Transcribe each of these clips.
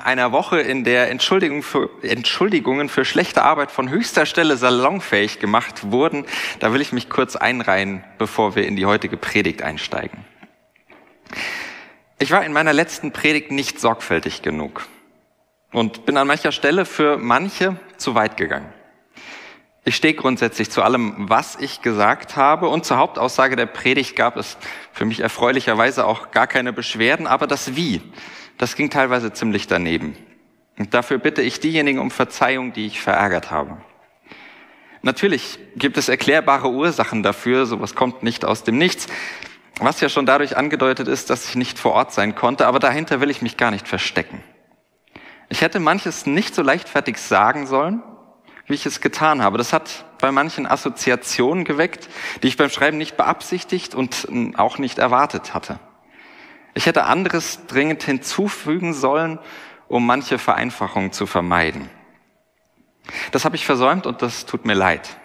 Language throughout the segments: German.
Einer Woche, in der Entschuldigung für, Entschuldigungen für schlechte Arbeit von höchster Stelle salonfähig gemacht wurden, da will ich mich kurz einreihen, bevor wir in die heutige Predigt einsteigen. Ich war in meiner letzten Predigt nicht sorgfältig genug und bin an mancher Stelle für manche zu weit gegangen. Ich stehe grundsätzlich zu allem, was ich gesagt habe und zur Hauptaussage der Predigt gab es für mich erfreulicherweise auch gar keine Beschwerden, aber das Wie, das ging teilweise ziemlich daneben. Und dafür bitte ich diejenigen um Verzeihung, die ich verärgert habe. Natürlich gibt es erklärbare Ursachen dafür, sowas kommt nicht aus dem Nichts, was ja schon dadurch angedeutet ist, dass ich nicht vor Ort sein konnte, aber dahinter will ich mich gar nicht verstecken. Ich hätte manches nicht so leichtfertig sagen sollen, wie ich es getan habe. Das hat bei manchen Assoziationen geweckt, die ich beim Schreiben nicht beabsichtigt und auch nicht erwartet hatte. Ich hätte anderes dringend hinzufügen sollen, um manche Vereinfachung zu vermeiden. Das habe ich versäumt und das tut mir leid.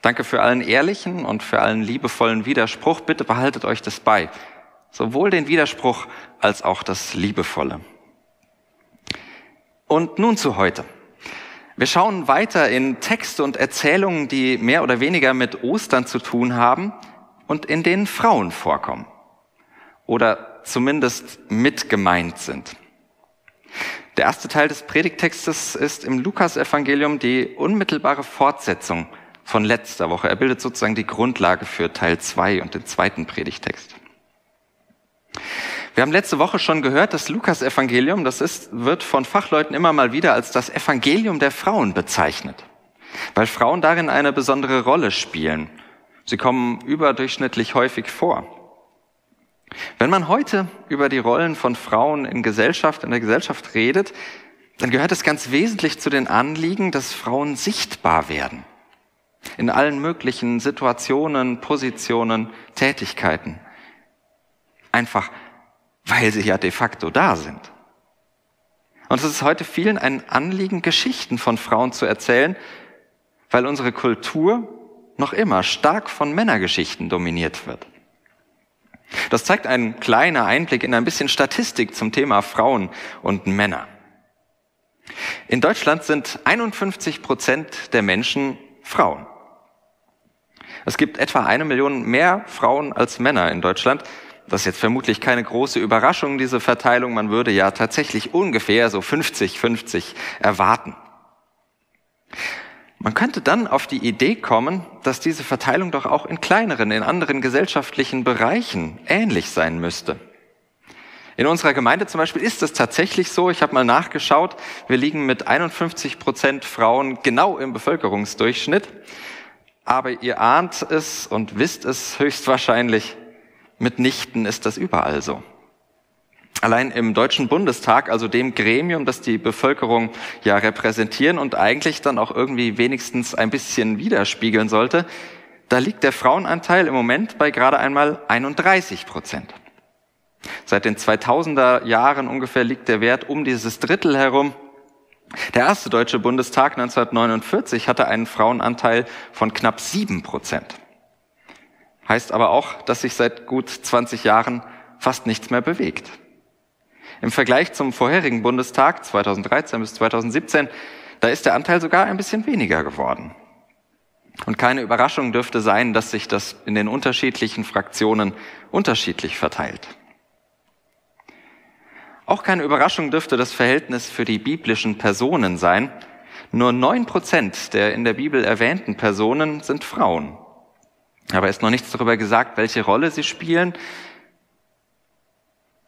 Danke für allen ehrlichen und für allen liebevollen Widerspruch. Bitte behaltet euch das bei. Sowohl den Widerspruch als auch das Liebevolle. Und nun zu heute. Wir schauen weiter in Texte und Erzählungen, die mehr oder weniger mit Ostern zu tun haben und in denen Frauen vorkommen oder zumindest mit gemeint sind. Der erste Teil des Predigtextes ist im Lukasevangelium die unmittelbare Fortsetzung von letzter Woche. Er bildet sozusagen die Grundlage für Teil zwei und den zweiten Predigtext. Wir haben letzte Woche schon gehört, das Lukasevangelium, das ist, wird von Fachleuten immer mal wieder als das Evangelium der Frauen bezeichnet, weil Frauen darin eine besondere Rolle spielen. Sie kommen überdurchschnittlich häufig vor. Wenn man heute über die Rollen von Frauen in Gesellschaft, in der Gesellschaft redet, dann gehört es ganz wesentlich zu den Anliegen, dass Frauen sichtbar werden. In allen möglichen Situationen, Positionen, Tätigkeiten. Einfach, weil sie ja de facto da sind. Und es ist heute vielen ein Anliegen, Geschichten von Frauen zu erzählen, weil unsere Kultur noch immer stark von Männergeschichten dominiert wird. Das zeigt ein kleiner Einblick in ein bisschen Statistik zum Thema Frauen und Männer. In Deutschland sind 51 Prozent der Menschen Frauen. Es gibt etwa eine Million mehr Frauen als Männer in Deutschland. Das ist jetzt vermutlich keine große Überraschung, diese Verteilung. Man würde ja tatsächlich ungefähr so 50-50 erwarten. Man könnte dann auf die Idee kommen, dass diese Verteilung doch auch in kleineren, in anderen gesellschaftlichen Bereichen ähnlich sein müsste. In unserer Gemeinde zum Beispiel ist es tatsächlich so, ich habe mal nachgeschaut, wir liegen mit 51 Prozent Frauen genau im Bevölkerungsdurchschnitt, aber ihr ahnt es und wisst es höchstwahrscheinlich, mitnichten ist das überall so. Allein im Deutschen Bundestag, also dem Gremium, das die Bevölkerung ja repräsentieren und eigentlich dann auch irgendwie wenigstens ein bisschen widerspiegeln sollte, da liegt der Frauenanteil im Moment bei gerade einmal 31 Prozent. Seit den 2000er Jahren ungefähr liegt der Wert um dieses Drittel herum. Der erste Deutsche Bundestag 1949 hatte einen Frauenanteil von knapp sieben Prozent. Heißt aber auch, dass sich seit gut 20 Jahren fast nichts mehr bewegt. Im Vergleich zum vorherigen Bundestag 2013 bis 2017, da ist der Anteil sogar ein bisschen weniger geworden. Und keine Überraschung dürfte sein, dass sich das in den unterschiedlichen Fraktionen unterschiedlich verteilt. Auch keine Überraschung dürfte das Verhältnis für die biblischen Personen sein. Nur neun Prozent der in der Bibel erwähnten Personen sind Frauen. Aber ist noch nichts darüber gesagt, welche Rolle sie spielen,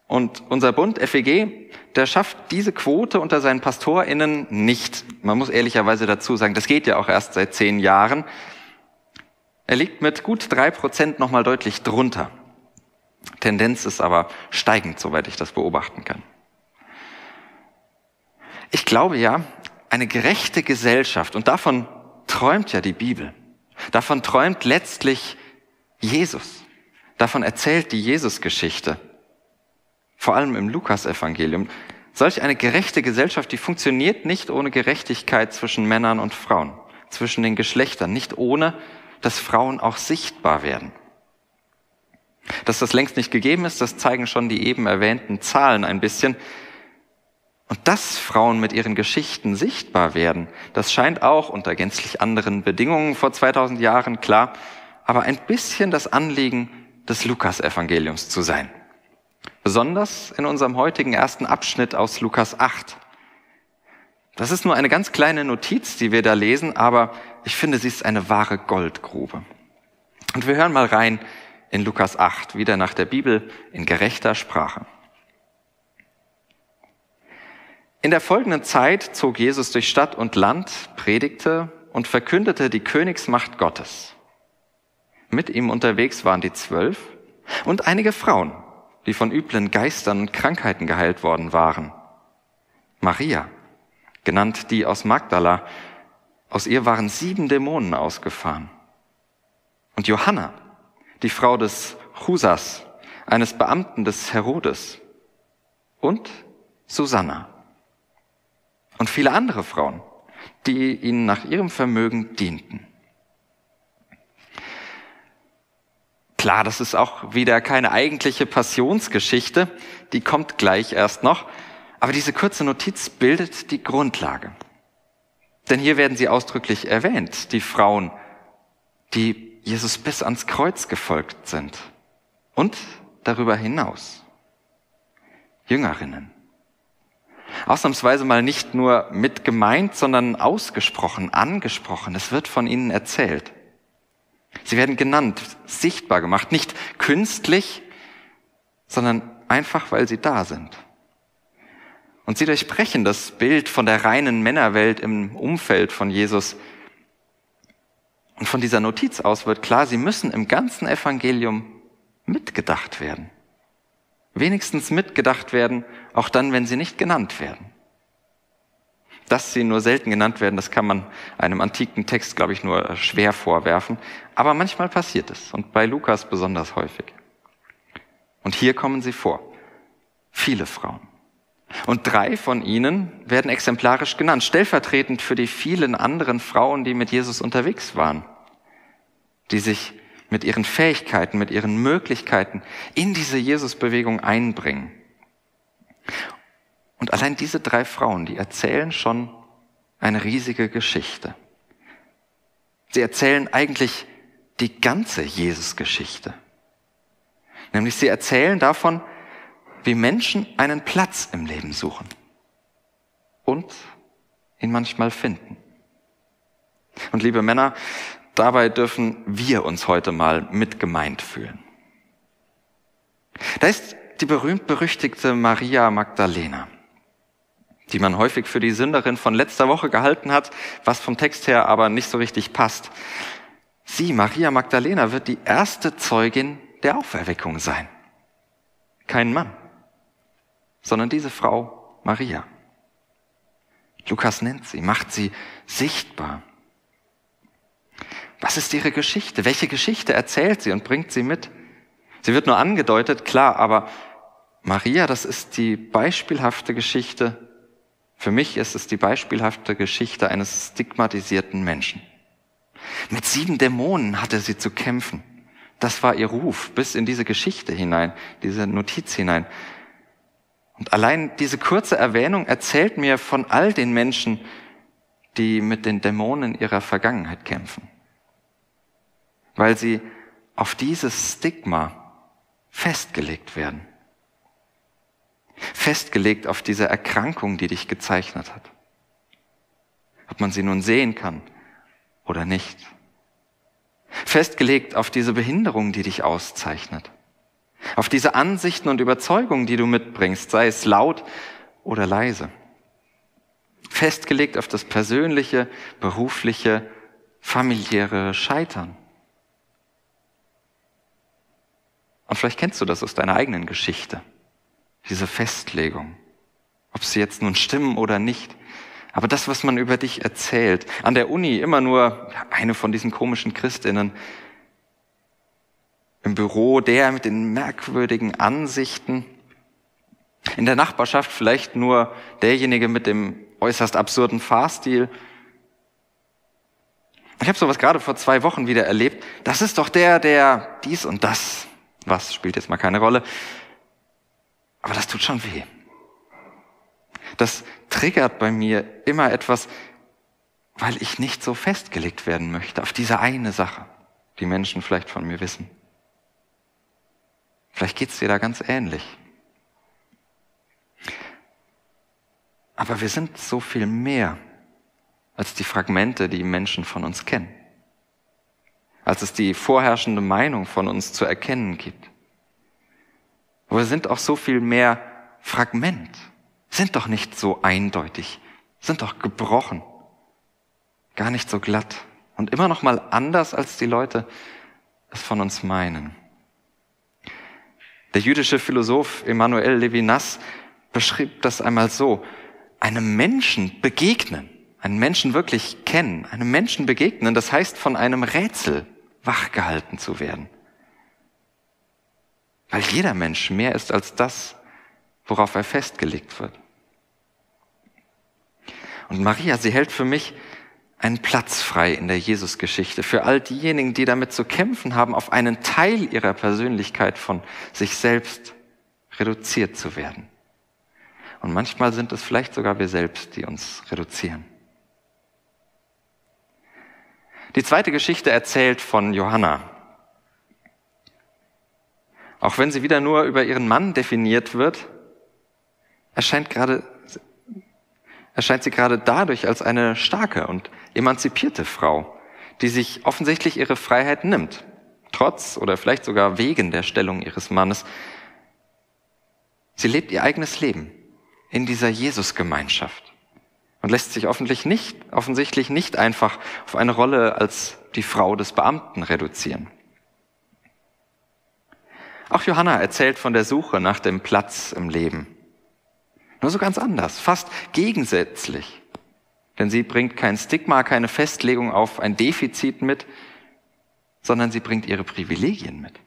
und unser Bund FEG, der schafft diese Quote unter seinen PastorInnen nicht. Man muss ehrlicherweise dazu sagen, das geht ja auch erst seit zehn Jahren. Er liegt mit gut drei Prozent nochmal deutlich drunter. Tendenz ist aber steigend, soweit ich das beobachten kann. Ich glaube ja, eine gerechte Gesellschaft, und davon träumt ja die Bibel, davon träumt letztlich Jesus, davon erzählt die Jesusgeschichte, vor allem im Lukasevangelium. Solch eine gerechte Gesellschaft, die funktioniert nicht ohne Gerechtigkeit zwischen Männern und Frauen, zwischen den Geschlechtern, nicht ohne, dass Frauen auch sichtbar werden. Dass das längst nicht gegeben ist, das zeigen schon die eben erwähnten Zahlen ein bisschen. Und dass Frauen mit ihren Geschichten sichtbar werden, das scheint auch unter gänzlich anderen Bedingungen vor 2000 Jahren klar, aber ein bisschen das Anliegen des Lukas-Evangeliums zu sein. Besonders in unserem heutigen ersten Abschnitt aus Lukas 8. Das ist nur eine ganz kleine Notiz, die wir da lesen, aber ich finde, sie ist eine wahre Goldgrube. Und wir hören mal rein in Lukas 8, wieder nach der Bibel in gerechter Sprache. In der folgenden Zeit zog Jesus durch Stadt und Land, predigte und verkündete die Königsmacht Gottes. Mit ihm unterwegs waren die Zwölf und einige Frauen, die von üblen Geistern und Krankheiten geheilt worden waren. Maria, genannt die aus Magdala, aus ihr waren sieben Dämonen ausgefahren. Und Johanna, die Frau des Chusas, eines Beamten des Herodes. Und Susanna. Und viele andere Frauen, die ihnen nach ihrem Vermögen dienten. Klar, das ist auch wieder keine eigentliche Passionsgeschichte, die kommt gleich erst noch, aber diese kurze Notiz bildet die Grundlage. Denn hier werden sie ausdrücklich erwähnt, die Frauen, die Jesus bis ans Kreuz gefolgt sind und darüber hinaus. Jüngerinnen. Ausnahmsweise mal nicht nur mit gemeint, sondern ausgesprochen, angesprochen. Es wird von ihnen erzählt. Sie werden genannt, sichtbar gemacht, nicht künstlich, sondern einfach, weil sie da sind. Und sie durchbrechen das Bild von der reinen Männerwelt im Umfeld von Jesus. Und von dieser Notiz aus wird klar, sie müssen im ganzen Evangelium mitgedacht werden. Wenigstens mitgedacht werden, auch dann, wenn sie nicht genannt werden. Dass sie nur selten genannt werden, das kann man einem antiken Text, glaube ich, nur schwer vorwerfen. Aber manchmal passiert es und bei Lukas besonders häufig. Und hier kommen sie vor. Viele Frauen. Und drei von ihnen werden exemplarisch genannt, stellvertretend für die vielen anderen Frauen, die mit Jesus unterwegs waren, die sich mit ihren Fähigkeiten, mit ihren Möglichkeiten in diese Jesus-Bewegung einbringen. Und allein diese drei Frauen, die erzählen schon eine riesige Geschichte. Sie erzählen eigentlich die ganze Jesus-Geschichte. Nämlich sie erzählen davon, wie Menschen einen Platz im Leben suchen und ihn manchmal finden. Und liebe Männer, dabei dürfen wir uns heute mal mit gemeint fühlen. Da ist die berühmt-berüchtigte Maria Magdalena die man häufig für die Sünderin von letzter Woche gehalten hat, was vom Text her aber nicht so richtig passt. Sie, Maria Magdalena, wird die erste Zeugin der Auferweckung sein. Kein Mann, sondern diese Frau Maria. Lukas nennt sie, macht sie sichtbar. Was ist ihre Geschichte? Welche Geschichte erzählt sie und bringt sie mit? Sie wird nur angedeutet, klar, aber Maria, das ist die beispielhafte Geschichte für mich ist es die beispielhafte Geschichte eines stigmatisierten Menschen. Mit sieben Dämonen hatte sie zu kämpfen. Das war ihr Ruf bis in diese Geschichte hinein, diese Notiz hinein. Und allein diese kurze Erwähnung erzählt mir von all den Menschen, die mit den Dämonen ihrer Vergangenheit kämpfen. Weil sie auf dieses Stigma festgelegt werden festgelegt auf diese Erkrankung, die dich gezeichnet hat. Ob man sie nun sehen kann oder nicht. Festgelegt auf diese Behinderung, die dich auszeichnet. Auf diese Ansichten und Überzeugungen, die du mitbringst, sei es laut oder leise. Festgelegt auf das persönliche, berufliche, familiäre Scheitern. Und vielleicht kennst du das aus deiner eigenen Geschichte, diese Festlegung, ob sie jetzt nun stimmen oder nicht. Aber das, was man über dich erzählt, an der Uni immer nur eine von diesen komischen Christinnen, im Büro der mit den merkwürdigen Ansichten, in der Nachbarschaft vielleicht nur derjenige mit dem äußerst absurden Fahrstil. Ich habe sowas gerade vor zwei Wochen wieder erlebt. Das ist doch der, der dies und das. Was spielt jetzt mal keine Rolle. Aber das tut schon weh. Das triggert bei mir immer etwas, weil ich nicht so festgelegt werden möchte auf diese eine Sache, die Menschen vielleicht von mir wissen. Vielleicht geht's dir da ganz ähnlich. Aber wir sind so viel mehr als die Fragmente, die Menschen von uns kennen. Als es die vorherrschende Meinung von uns zu erkennen gibt. Aber wir sind auch so viel mehr Fragment. Sind doch nicht so eindeutig. Sind doch gebrochen. Gar nicht so glatt. Und immer noch mal anders, als die Leute es von uns meinen. Der jüdische Philosoph Emanuel Levinas beschrieb das einmal so einem Menschen begegnen, einen Menschen wirklich kennen, einem Menschen begegnen, das heißt von einem Rätsel wachgehalten zu werden. Weil jeder Mensch mehr ist als das, worauf er festgelegt wird. Und Maria, sie hält für mich einen Platz frei in der Jesusgeschichte für all diejenigen, die damit zu kämpfen haben, auf einen Teil ihrer Persönlichkeit von sich selbst reduziert zu werden. Und manchmal sind es vielleicht sogar wir selbst, die uns reduzieren. Die zweite Geschichte erzählt von Johanna. Auch wenn sie wieder nur über ihren Mann definiert wird, erscheint gerade, erscheint sie gerade dadurch als eine starke und emanzipierte Frau, die sich offensichtlich ihre Freiheit nimmt, trotz oder vielleicht sogar wegen der Stellung ihres Mannes. Sie lebt ihr eigenes Leben in dieser Jesusgemeinschaft und lässt sich offensichtlich nicht, offensichtlich nicht einfach auf eine Rolle als die Frau des Beamten reduzieren. Auch Johanna erzählt von der Suche nach dem Platz im Leben. Nur so ganz anders, fast gegensätzlich. Denn sie bringt kein Stigma, keine Festlegung auf ein Defizit mit, sondern sie bringt ihre Privilegien mit.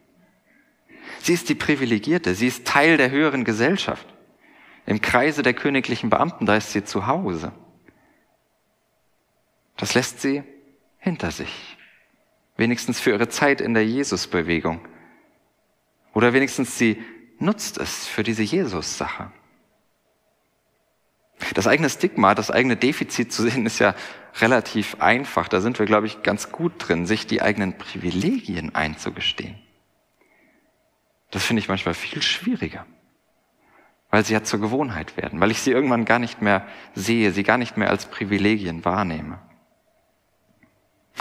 Sie ist die Privilegierte, sie ist Teil der höheren Gesellschaft. Im Kreise der königlichen Beamten, da ist sie zu Hause. Das lässt sie hinter sich. Wenigstens für ihre Zeit in der Jesusbewegung. Oder wenigstens sie nutzt es für diese Jesus-Sache. Das eigene Stigma, das eigene Defizit zu sehen, ist ja relativ einfach. Da sind wir, glaube ich, ganz gut drin, sich die eigenen Privilegien einzugestehen. Das finde ich manchmal viel schwieriger weil sie ja zur Gewohnheit werden, weil ich sie irgendwann gar nicht mehr sehe, sie gar nicht mehr als Privilegien wahrnehme.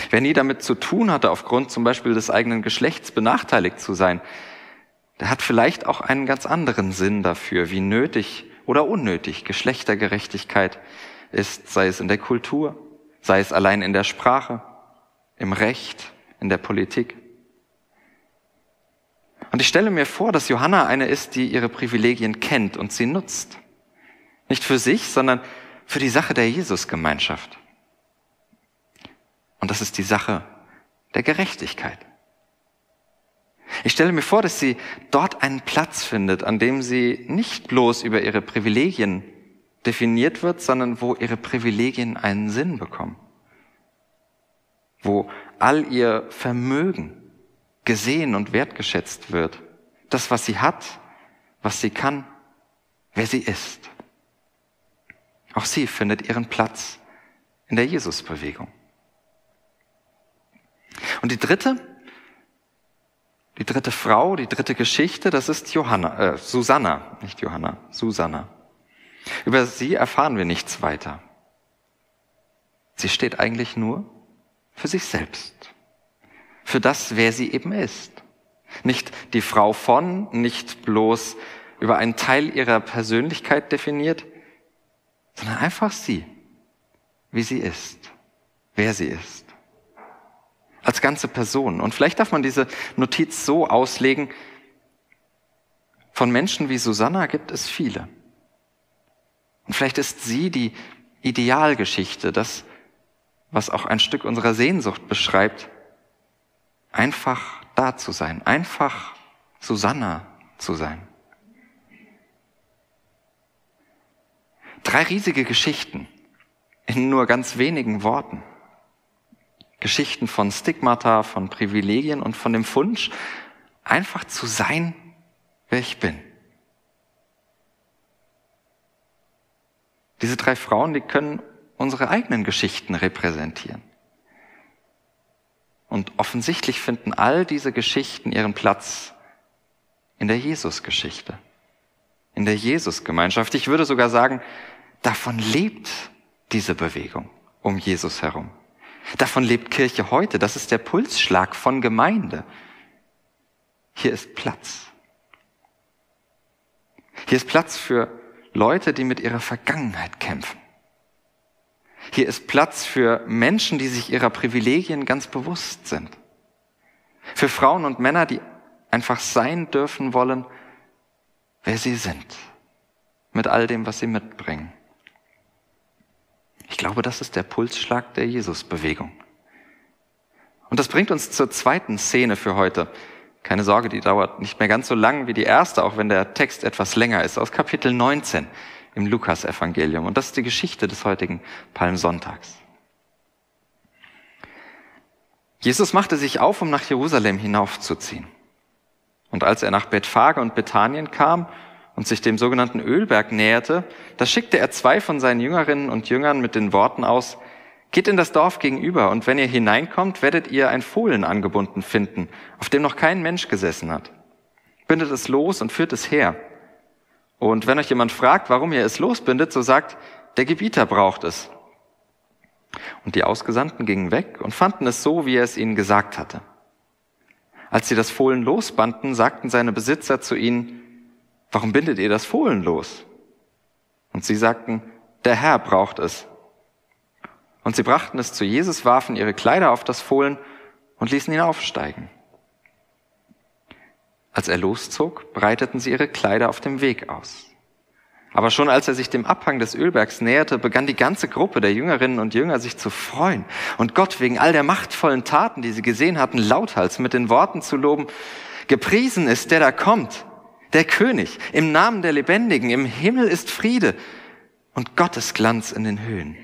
Wer nie damit zu tun hatte, aufgrund zum Beispiel des eigenen Geschlechts benachteiligt zu sein, der hat vielleicht auch einen ganz anderen Sinn dafür, wie nötig oder unnötig Geschlechtergerechtigkeit ist, sei es in der Kultur, sei es allein in der Sprache, im Recht, in der Politik. Und ich stelle mir vor, dass Johanna eine ist, die ihre Privilegien kennt und sie nutzt. Nicht für sich, sondern für die Sache der Jesusgemeinschaft. Und das ist die Sache der Gerechtigkeit. Ich stelle mir vor, dass sie dort einen Platz findet, an dem sie nicht bloß über ihre Privilegien definiert wird, sondern wo ihre Privilegien einen Sinn bekommen. Wo all ihr Vermögen gesehen und wertgeschätzt wird. Das, was sie hat, was sie kann, wer sie ist. Auch sie findet ihren Platz in der Jesusbewegung. Und die dritte, die dritte Frau, die dritte Geschichte, das ist Johanna, äh, Susanna, nicht Johanna, Susanna. Über sie erfahren wir nichts weiter. Sie steht eigentlich nur für sich selbst für das, wer sie eben ist. Nicht die Frau von, nicht bloß über einen Teil ihrer Persönlichkeit definiert, sondern einfach sie, wie sie ist, wer sie ist. Als ganze Person. Und vielleicht darf man diese Notiz so auslegen, Von Menschen wie Susanna gibt es viele. Und vielleicht ist sie die Idealgeschichte, das, was auch ein Stück unserer Sehnsucht beschreibt, einfach da zu sein, einfach Susanna zu sein. Drei riesige Geschichten in nur ganz wenigen Worten. Geschichten von Stigmata, von Privilegien und von dem Wunsch, einfach zu sein, wer ich bin. Diese drei Frauen, die können unsere eigenen Geschichten repräsentieren. Und offensichtlich finden all diese Geschichten ihren Platz in der Jesusgeschichte, in der Jesusgemeinschaft. Ich würde sogar sagen, davon lebt diese Bewegung um Jesus herum. Davon lebt Kirche heute. Das ist der Pulsschlag von Gemeinde. Hier ist Platz. Hier ist Platz für Leute, die mit ihrer Vergangenheit kämpfen. Hier ist Platz für Menschen, die sich ihrer Privilegien ganz bewusst sind. Für Frauen und Männer, die einfach sein dürfen wollen, wer sie sind. Mit all dem, was sie mitbringen. Ich glaube, das ist der Pulsschlag der Jesusbewegung. Und das bringt uns zur zweiten Szene für heute. Keine Sorge, die dauert nicht mehr ganz so lang wie die erste, auch wenn der Text etwas länger ist, aus Kapitel 19 im Lukas-Evangelium. Und das ist die Geschichte des heutigen Palmsonntags. Jesus machte sich auf, um nach Jerusalem hinaufzuziehen. Und als er nach Bethphage und Bethanien kam, und sich dem sogenannten Ölberg näherte, da schickte er zwei von seinen Jüngerinnen und Jüngern mit den Worten aus, Geht in das Dorf gegenüber, und wenn ihr hineinkommt, werdet ihr ein Fohlen angebunden finden, auf dem noch kein Mensch gesessen hat. Bindet es los und führt es her. Und wenn euch jemand fragt, warum ihr es losbindet, so sagt, der Gebieter braucht es. Und die Ausgesandten gingen weg und fanden es so, wie er es ihnen gesagt hatte. Als sie das Fohlen losbanden, sagten seine Besitzer zu ihnen, warum bindet ihr das Fohlen los? Und sie sagten, der Herr braucht es. Und sie brachten es zu Jesus, warfen ihre Kleider auf das Fohlen und ließen ihn aufsteigen. Als er loszog, breiteten sie ihre Kleider auf dem Weg aus. Aber schon als er sich dem Abhang des Ölbergs näherte, begann die ganze Gruppe der Jüngerinnen und Jünger sich zu freuen und Gott wegen all der machtvollen Taten, die sie gesehen hatten, lauthals mit den Worten zu loben, Gepriesen ist der da kommt, der König, im Namen der Lebendigen, im Himmel ist Friede und Gottes Glanz in den Höhen.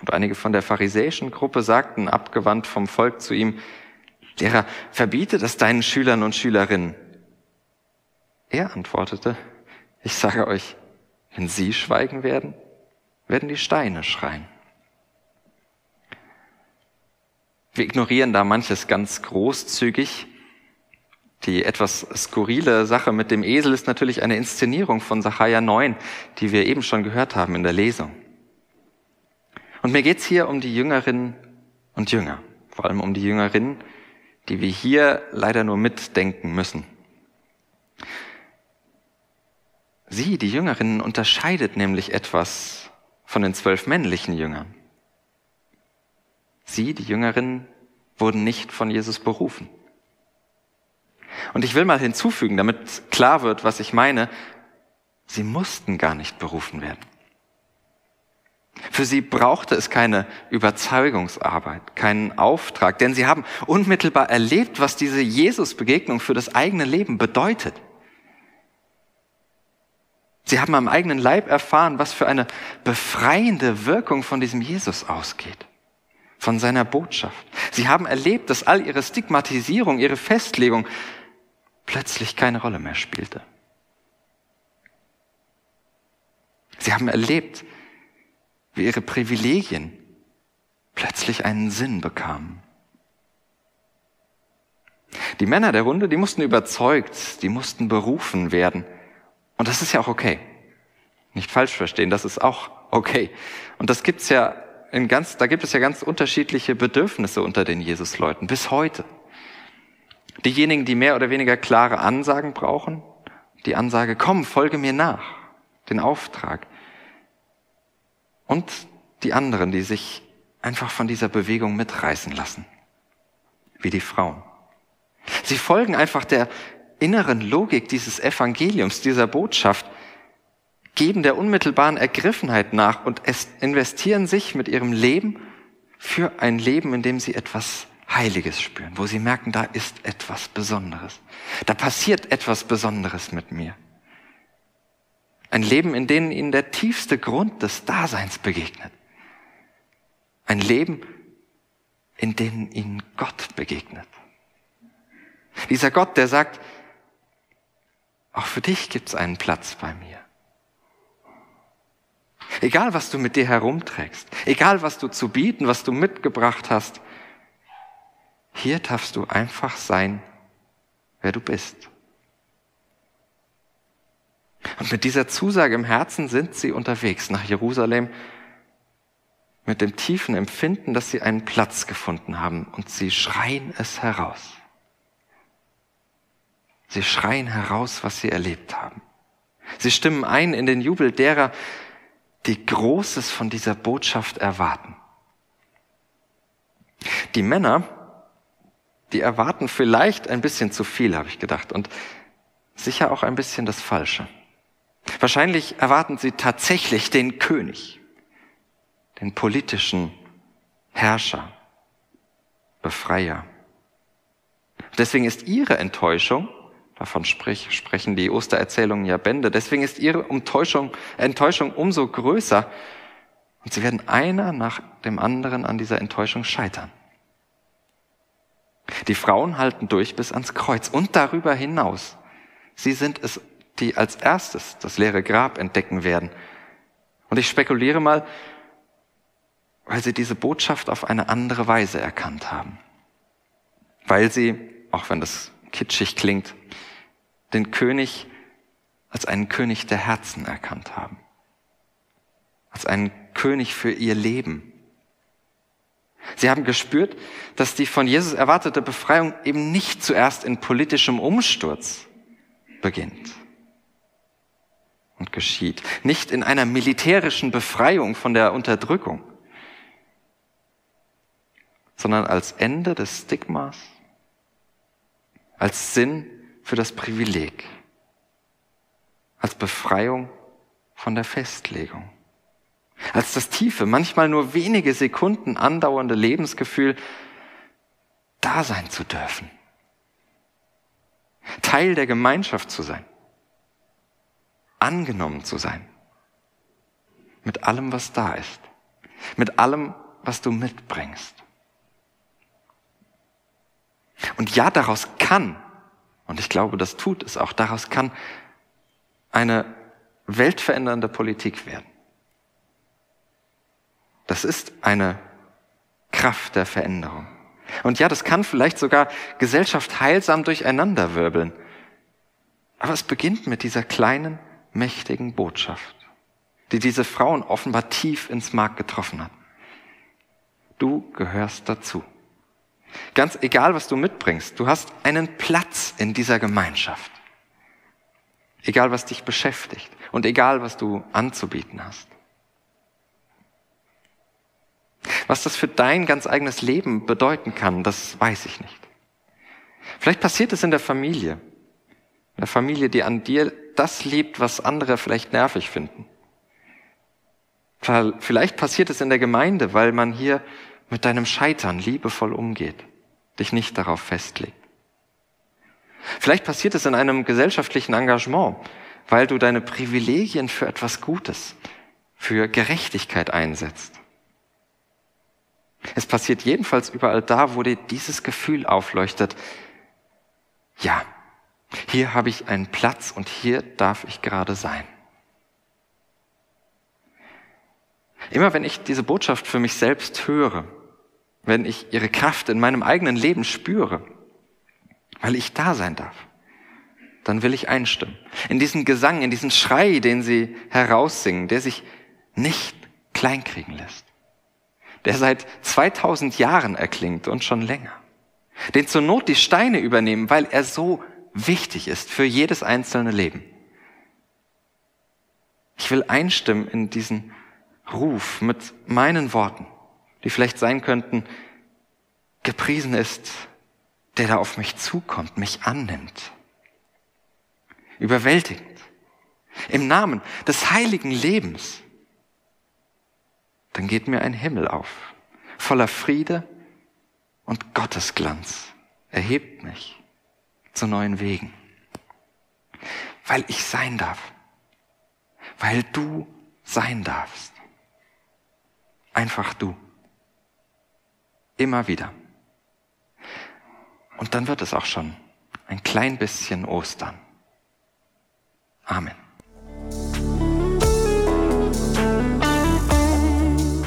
Und einige von der pharisäischen Gruppe sagten, abgewandt vom Volk zu ihm, Lehrer, verbiete das deinen Schülern und Schülerinnen. Er antwortete, ich sage euch, wenn sie schweigen werden, werden die Steine schreien. Wir ignorieren da manches ganz großzügig, die etwas skurrile Sache mit dem Esel ist natürlich eine Inszenierung von Sacharja 9, die wir eben schon gehört haben in der Lesung. Und mir geht's hier um die Jüngerinnen und Jünger, vor allem um die Jüngerinnen, die wir hier leider nur mitdenken müssen. Sie, die Jüngerinnen, unterscheidet nämlich etwas von den zwölf männlichen Jüngern. Sie, die Jüngerinnen, wurden nicht von Jesus berufen. Und ich will mal hinzufügen, damit klar wird, was ich meine, sie mussten gar nicht berufen werden. Für sie brauchte es keine Überzeugungsarbeit, keinen Auftrag, denn sie haben unmittelbar erlebt, was diese Jesus-Begegnung für das eigene Leben bedeutet. Sie haben am eigenen Leib erfahren, was für eine befreiende Wirkung von diesem Jesus ausgeht, von seiner Botschaft. Sie haben erlebt, dass all ihre Stigmatisierung, ihre Festlegung plötzlich keine Rolle mehr spielte. Sie haben erlebt, wie ihre Privilegien plötzlich einen Sinn bekamen. Die Männer der Runde, die mussten überzeugt, die mussten berufen werden. Und das ist ja auch okay. Nicht falsch verstehen, das ist auch okay. Und das gibt's ja in ganz, da gibt es ja ganz unterschiedliche Bedürfnisse unter den Jesusleuten bis heute. Diejenigen, die mehr oder weniger klare Ansagen brauchen, die Ansage, komm, folge mir nach, den Auftrag. Und die anderen, die sich einfach von dieser Bewegung mitreißen lassen, wie die Frauen. Sie folgen einfach der inneren Logik dieses Evangeliums, dieser Botschaft, geben der unmittelbaren Ergriffenheit nach und investieren sich mit ihrem Leben für ein Leben, in dem sie etwas Heiliges spüren, wo sie merken, da ist etwas Besonderes. Da passiert etwas Besonderes mit mir. Ein Leben, in dem ihnen der tiefste Grund des Daseins begegnet. Ein Leben, in dem ihnen Gott begegnet. Dieser Gott, der sagt, auch für dich gibt es einen Platz bei mir. Egal, was du mit dir herumträgst, egal, was du zu bieten, was du mitgebracht hast, hier darfst du einfach sein, wer du bist. Und mit dieser Zusage im Herzen sind sie unterwegs nach Jerusalem mit dem tiefen Empfinden, dass sie einen Platz gefunden haben und sie schreien es heraus. Sie schreien heraus, was sie erlebt haben. Sie stimmen ein in den Jubel derer, die Großes von dieser Botschaft erwarten. Die Männer, die erwarten vielleicht ein bisschen zu viel, habe ich gedacht, und sicher auch ein bisschen das Falsche. Wahrscheinlich erwarten sie tatsächlich den König, den politischen Herrscher, Befreier. Deswegen ist ihre Enttäuschung, davon sprich, sprechen die Ostererzählungen ja Bände, deswegen ist ihre Enttäuschung, Enttäuschung umso größer und sie werden einer nach dem anderen an dieser Enttäuschung scheitern. Die Frauen halten durch bis ans Kreuz und darüber hinaus. Sie sind es die als erstes das leere Grab entdecken werden. Und ich spekuliere mal, weil sie diese Botschaft auf eine andere Weise erkannt haben. Weil sie, auch wenn das kitschig klingt, den König als einen König der Herzen erkannt haben. Als einen König für ihr Leben. Sie haben gespürt, dass die von Jesus erwartete Befreiung eben nicht zuerst in politischem Umsturz beginnt und geschieht. Nicht in einer militärischen Befreiung von der Unterdrückung, sondern als Ende des Stigmas, als Sinn für das Privileg, als Befreiung von der Festlegung, als das tiefe, manchmal nur wenige Sekunden andauernde Lebensgefühl, da sein zu dürfen, Teil der Gemeinschaft zu sein angenommen zu sein. Mit allem, was da ist. Mit allem, was du mitbringst. Und ja, daraus kann, und ich glaube, das tut es auch, daraus kann eine weltverändernde Politik werden. Das ist eine Kraft der Veränderung. Und ja, das kann vielleicht sogar Gesellschaft heilsam durcheinanderwirbeln. Aber es beginnt mit dieser kleinen, mächtigen Botschaft, die diese Frauen offenbar tief ins Mark getroffen hat. Du gehörst dazu. Ganz egal, was du mitbringst, du hast einen Platz in dieser Gemeinschaft. Egal, was dich beschäftigt und egal, was du anzubieten hast. Was das für dein ganz eigenes Leben bedeuten kann, das weiß ich nicht. Vielleicht passiert es in der Familie. In der Familie, die an dir das liebt, was andere vielleicht nervig finden. Vielleicht passiert es in der Gemeinde, weil man hier mit deinem Scheitern liebevoll umgeht, dich nicht darauf festlegt. Vielleicht passiert es in einem gesellschaftlichen Engagement, weil du deine Privilegien für etwas Gutes, für Gerechtigkeit einsetzt. Es passiert jedenfalls überall da, wo dir dieses Gefühl aufleuchtet, ja, hier habe ich einen Platz und hier darf ich gerade sein. Immer wenn ich diese Botschaft für mich selbst höre, wenn ich ihre Kraft in meinem eigenen Leben spüre, weil ich da sein darf, dann will ich einstimmen. In diesen Gesang, in diesen Schrei, den sie heraussingen, der sich nicht kleinkriegen lässt. Der seit 2000 Jahren erklingt und schon länger. Den zur Not die Steine übernehmen, weil er so wichtig ist für jedes einzelne Leben. Ich will einstimmen in diesen Ruf mit meinen Worten, die vielleicht sein könnten, gepriesen ist, der da auf mich zukommt, mich annimmt, überwältigend, im Namen des heiligen Lebens, dann geht mir ein Himmel auf, voller Friede und Gottesglanz, erhebt mich zu neuen Wegen, weil ich sein darf, weil du sein darfst. Einfach du. Immer wieder. Und dann wird es auch schon ein klein bisschen Ostern. Amen.